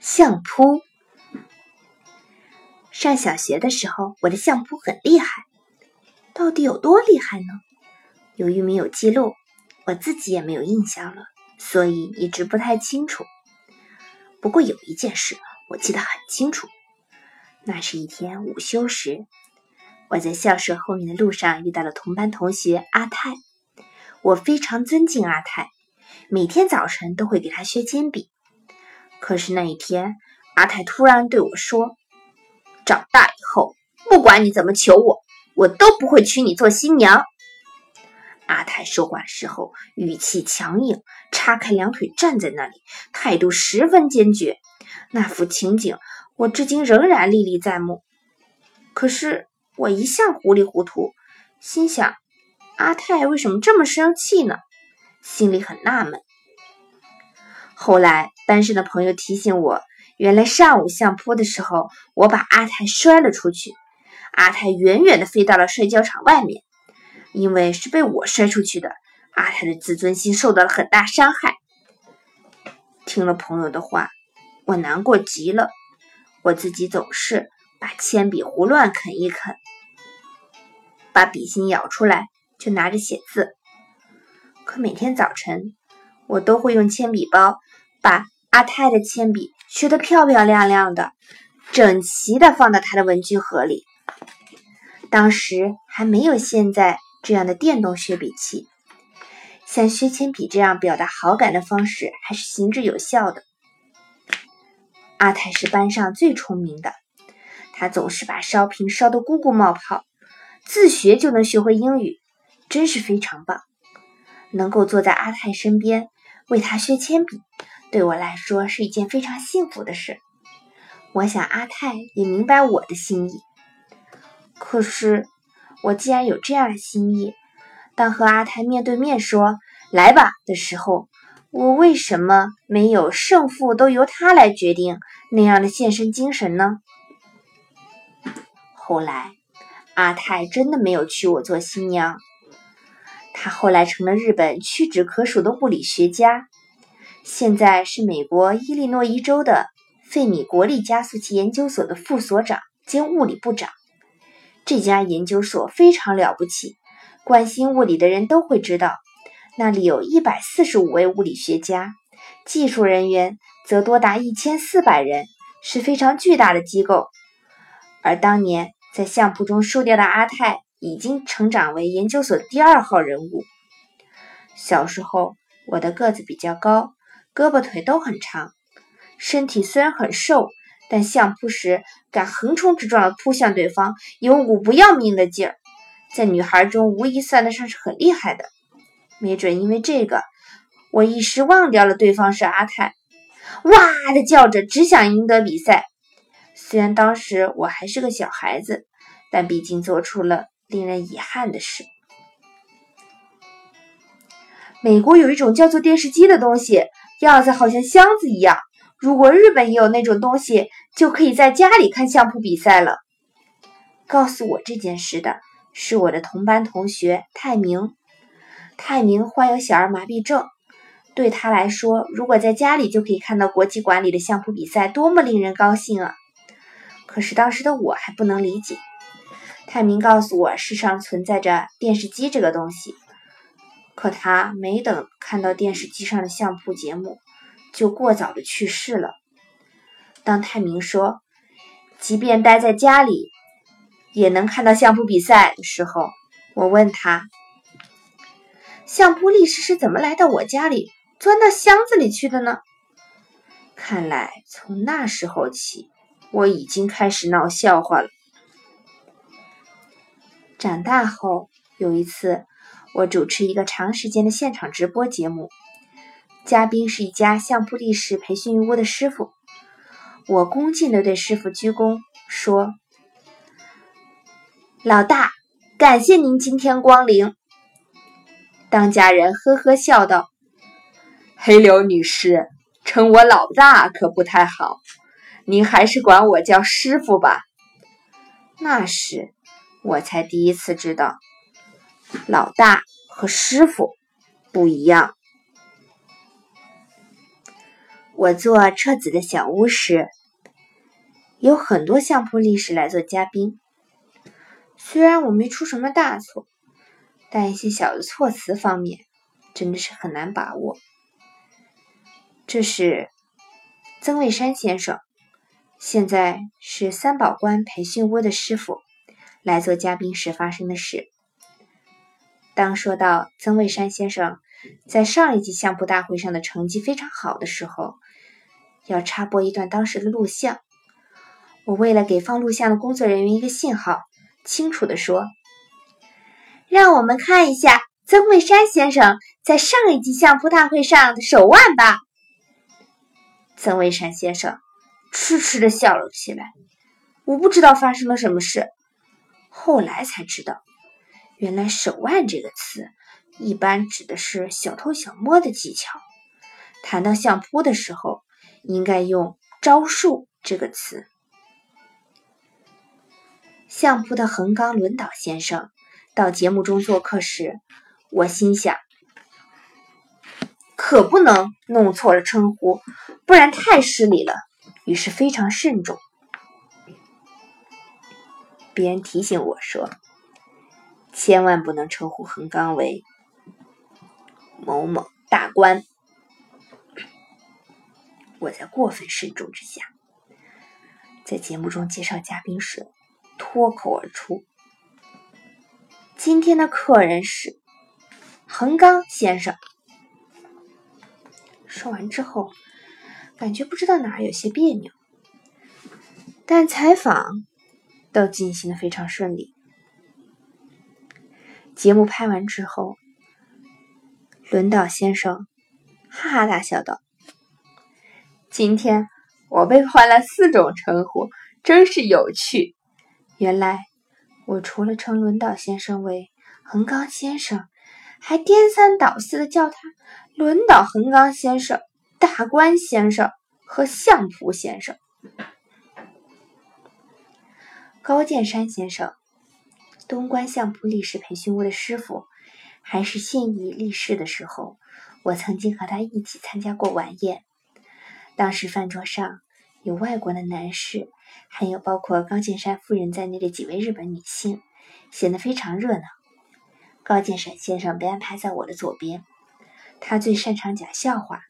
相扑。上小学的时候，我的相扑很厉害，到底有多厉害呢？由于没有记录，我自己也没有印象了，所以一直不太清楚。不过有一件事我记得很清楚，那是一天午休时，我在校舍后面的路上遇到了同班同学阿泰。我非常尊敬阿泰，每天早晨都会给他削铅笔。可是那一天，阿泰突然对我说：“长大以后，不管你怎么求我，我都不会娶你做新娘。”阿泰说话时候语气强硬，叉开两腿站在那里，态度十分坚决。那幅情景，我至今仍然历历在目。可是我一向糊里糊涂，心想：阿泰为什么这么生气呢？心里很纳闷。后来，班上的朋友提醒我，原来上午相扑的时候，我把阿泰摔了出去。阿泰远远的飞到了摔跤场外面，因为是被我摔出去的，阿泰的自尊心受到了很大伤害。听了朋友的话，我难过极了。我自己总是把铅笔胡乱啃一啃，把笔芯咬出来就拿着写字。可每天早晨，我都会用铅笔包。把阿泰的铅笔削得漂漂亮亮的，整齐的放到他的文具盒里。当时还没有现在这样的电动削笔器，像削铅笔这样表达好感的方式还是行之有效的。阿泰是班上最聪明的，他总是把烧瓶烧得咕咕冒泡，自学就能学会英语，真是非常棒。能够坐在阿泰身边为他削铅笔。对我来说是一件非常幸福的事。我想阿泰也明白我的心意。可是，我既然有这样的心意，当和阿泰面对面说“来吧”的时候，我为什么没有胜负都由他来决定那样的献身精神呢？后来，阿泰真的没有娶我做新娘。他后来成了日本屈指可数的物理学家。现在是美国伊利诺伊州的费米国立加速器研究所的副所长兼物理部长。这家研究所非常了不起，关心物理的人都会知道，那里有一百四十五位物理学家，技术人员则多达一千四百人，是非常巨大的机构。而当年在相扑中输掉的阿泰，已经成长为研究所第二号人物。小时候，我的个子比较高。胳膊腿都很长，身体虽然很瘦，但相扑时敢横冲直撞的扑向对方，有股不要命的劲儿，在女孩中无疑算得上是很厉害的。没准因为这个，我一时忘掉了对方是阿泰，哇的叫着，只想赢得比赛。虽然当时我还是个小孩子，但毕竟做出了令人遗憾的事。美国有一种叫做电视机的东西。样子好像箱子一样。如果日本也有那种东西，就可以在家里看相扑比赛了。告诉我这件事的是我的同班同学泰明。泰明患有小儿麻痹症，对他来说，如果在家里就可以看到国际馆里的相扑比赛，多么令人高兴啊！可是当时的我还不能理解。泰明告诉我，世上存在着电视机这个东西。可他没等看到电视机上的相扑节目，就过早的去世了。当泰明说，即便待在家里也能看到相扑比赛的时候，我问他，相扑力士是怎么来到我家里，钻到箱子里去的呢？看来从那时候起，我已经开始闹笑话了。长大后有一次。我主持一个长时间的现场直播节目，嘉宾是一家相扑力士培训屋的师傅。我恭敬地对师傅鞠躬，说：“老大，感谢您今天光临。”当家人呵呵笑道：“黑柳女士，称我老大可不太好，您还是管我叫师傅吧。”那时我才第一次知道。老大和师傅不一样。我做车子的小屋时，有很多相扑力士来做嘉宾。虽然我没出什么大错，但一些小的措辞方面真的是很难把握。这是曾卫山先生，现在是三宝关培训屋的师傅，来做嘉宾时发生的事。当说到曾卫山先生在上一季相扑大会上的成绩非常好的时候，要插播一段当时的录像。我为了给放录像的工作人员一个信号，清楚的说：“让我们看一下曾卫山先生在上一季相扑大会上的手腕吧。”曾卫山先生痴痴的笑了起来。我不知道发生了什么事，后来才知道，原来“手腕”这个词一般指的是小偷小摸的技巧。谈到相扑的时候，应该用“招数”这个词。相扑的横纲轮岛先生到节目中做客时，我心想，可不能弄错了称呼，不然太失礼了。于是非常慎重。别人提醒我说，千万不能称呼横纲为某某大官。我在过分慎重之下，在节目中介绍嘉宾时。脱口而出：“今天的客人是横纲先生。”说完之后，感觉不知道哪儿有些别扭，但采访都进行的非常顺利。节目拍完之后，轮岛先生哈哈大笑道：“今天我被换了四种称呼，真是有趣。”原来，我除了称轮岛先生为横纲先生，还颠三倒四的叫他轮岛横纲先生、大关先生和相扑先生。高见山先生，东关相扑力士培训屋的师傅，还是现役力士的时候，我曾经和他一起参加过晚宴。当时饭桌上有外国的男士。还有包括高见山夫人在内的几位日本女性，显得非常热闹。高见山先生被安排在我的左边，他最擅长讲笑话，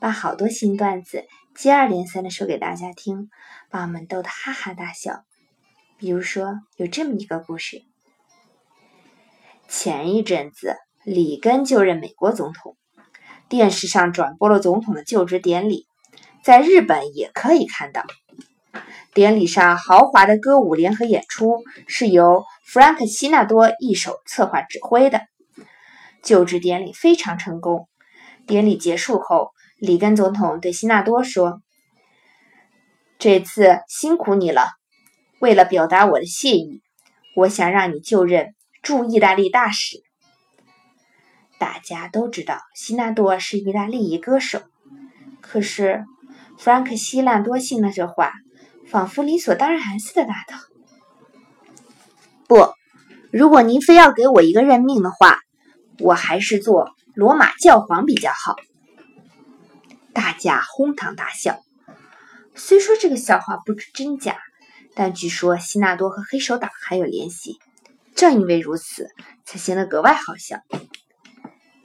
把好多新段子接二连三的说给大家听，把我们逗得哈哈大笑。比如说，有这么一个故事：前一阵子里根就任美国总统，电视上转播了总统的就职典礼，在日本也可以看到。典礼上豪华的歌舞联合演出是由弗兰克·西纳多一手策划指挥的，就职典礼非常成功。典礼结束后，里根总统对西纳多说：“这次辛苦你了，为了表达我的谢意，我想让你就任驻意大利大使。”大家都知道西纳多是意大利裔歌手，可是弗兰克·西纳多信了这话。仿佛理所当然似的答道：“不，如果您非要给我一个任命的话，我还是做罗马教皇比较好。”大家哄堂大笑。虽说这个笑话不知真假，但据说希纳多和黑手党还有联系，正因为如此，才显得格外好笑。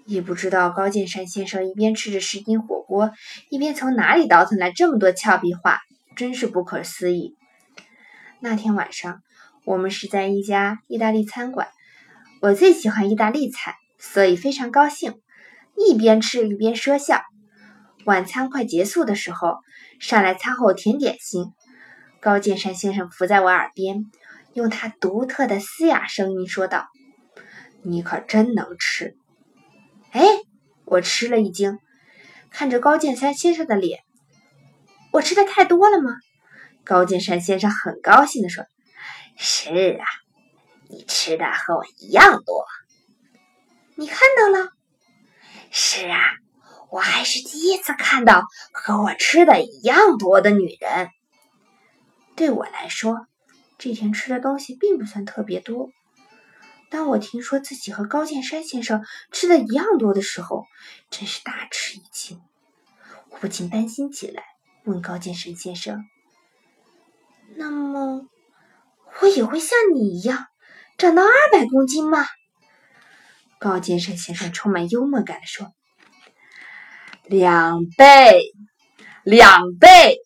也不知道高剑山先生一边吃着十斤火锅，一边从哪里倒腾来这么多俏皮话。真是不可思议！那天晚上，我们是在一家意大利餐馆。我最喜欢意大利菜，所以非常高兴，一边吃一边说笑。晚餐快结束的时候，上来餐后甜点心。高剑山先生伏在我耳边，用他独特的嘶哑声音说道：“你可真能吃！”哎，我吃了一惊，看着高剑山先生的脸。我吃的太多了吗？高剑山先生很高兴地说：“是啊，你吃的和我一样多。你看到了？是啊，我还是第一次看到和我吃的一样多的女人。对我来说，这天吃的东西并不算特别多。当我听说自己和高剑山先生吃的一样多的时候，真是大吃一惊。我不禁担心起来，问高健生先生：“那么，我也会像你一样长到二百公斤吗？”高建山先生充满幽默感地说：“两倍，两倍。”